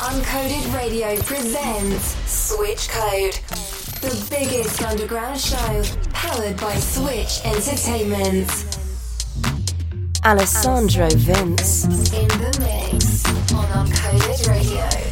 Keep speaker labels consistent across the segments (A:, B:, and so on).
A: Uncoded Radio presents Switch Code, the biggest underground show powered by Switch Entertainment.
B: Alessandro Vince.
A: In the mix on Uncoded Radio.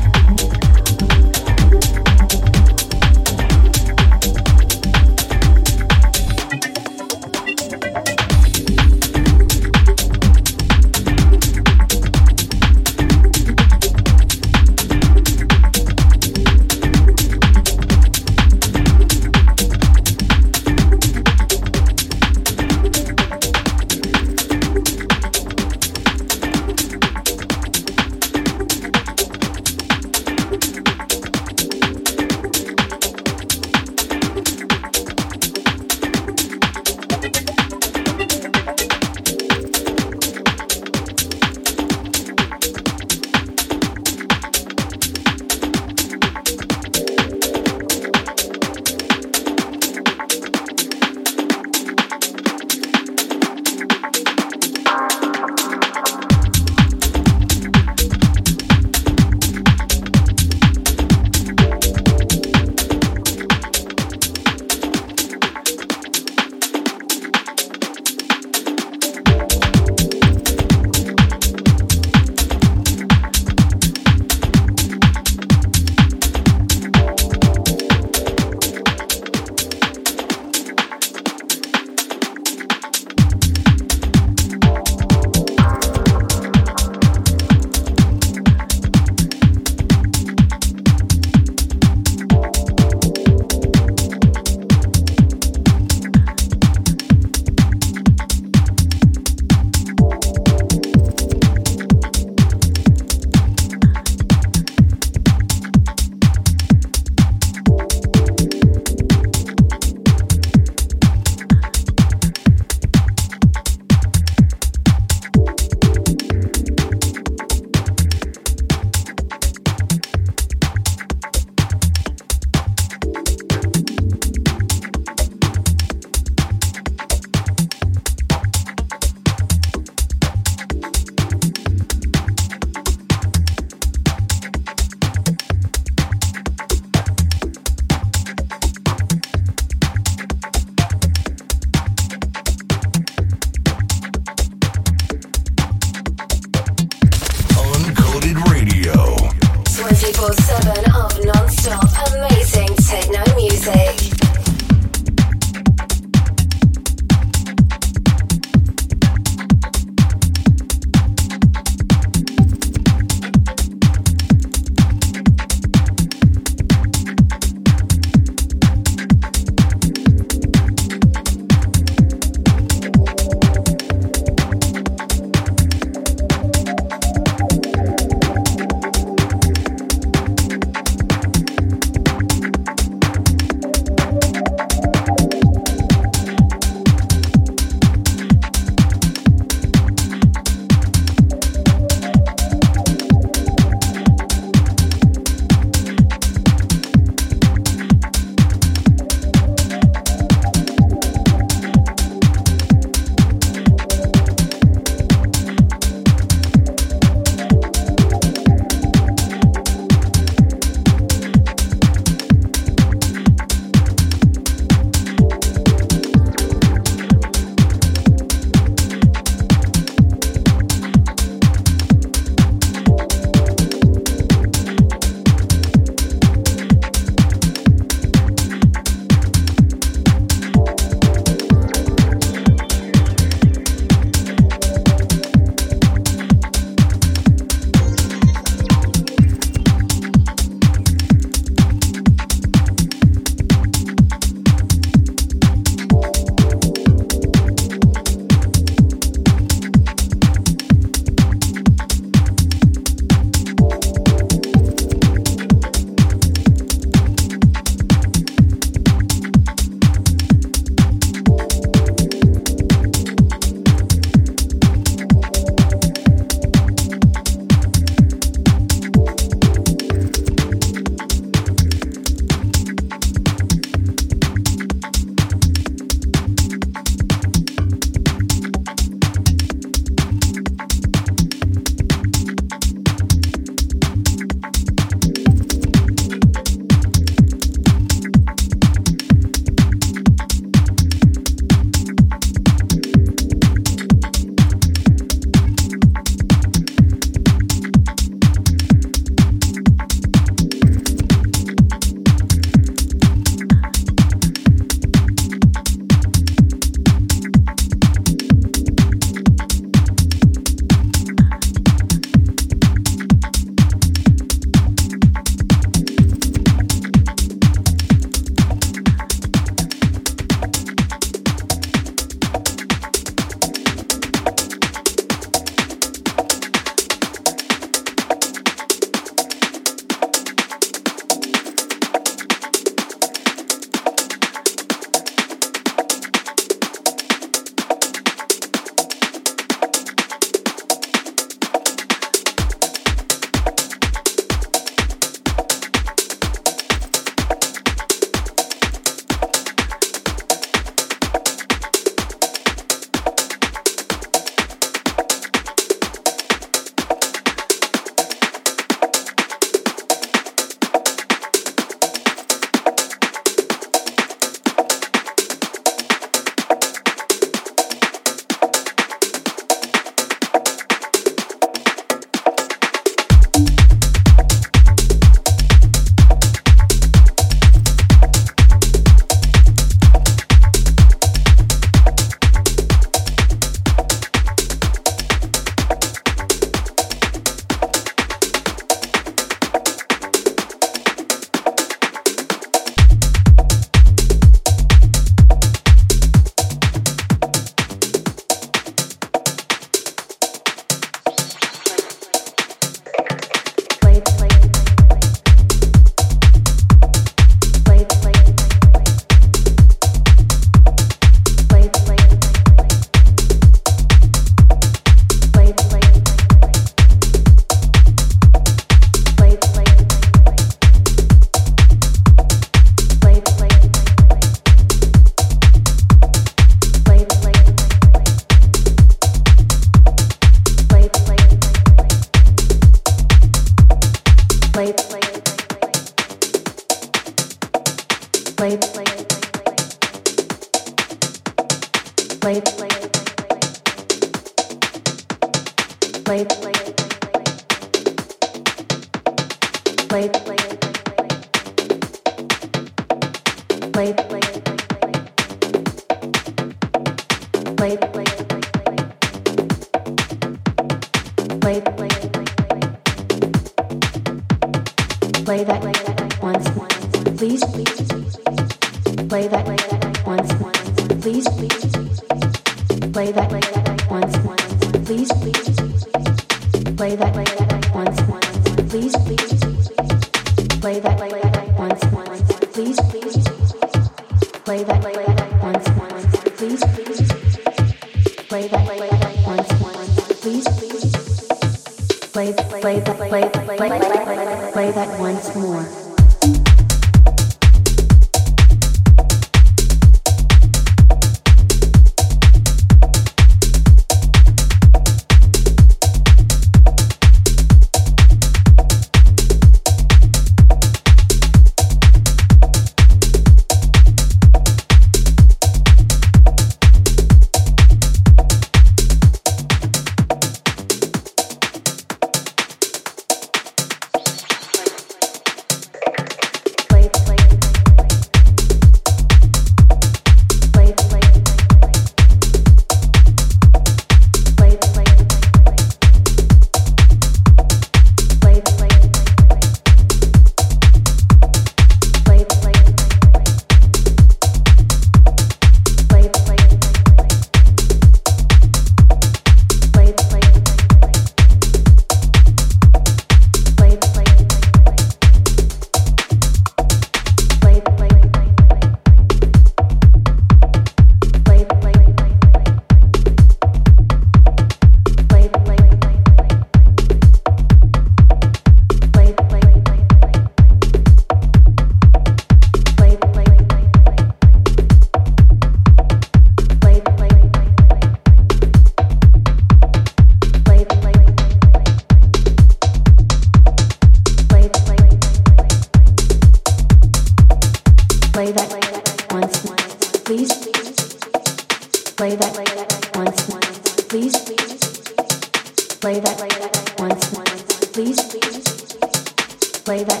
C: Play that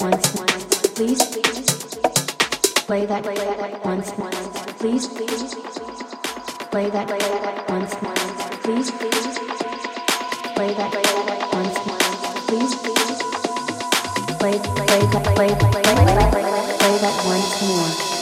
C: once, please. Play that once, please. Play that once, please. Play that once, please. Play, play, play, play, play, play that once more.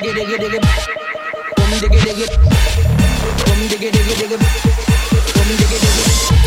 C: diggy diggy diggy Boom diggy diggy Boom diggy diggy diggy Boom diggy diggy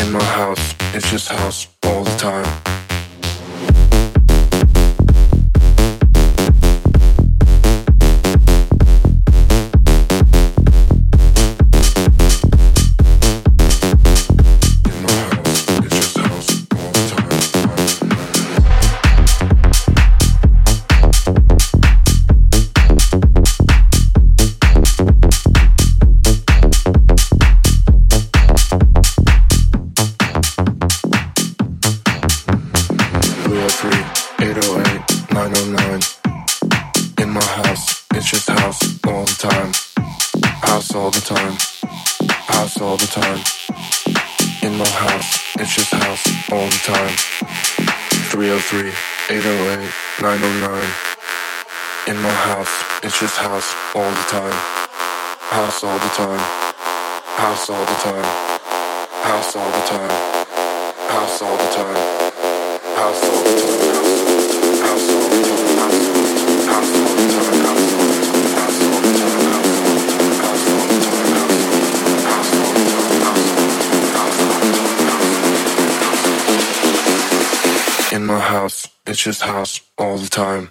C: in my house. It's just house all the time. just house all the time.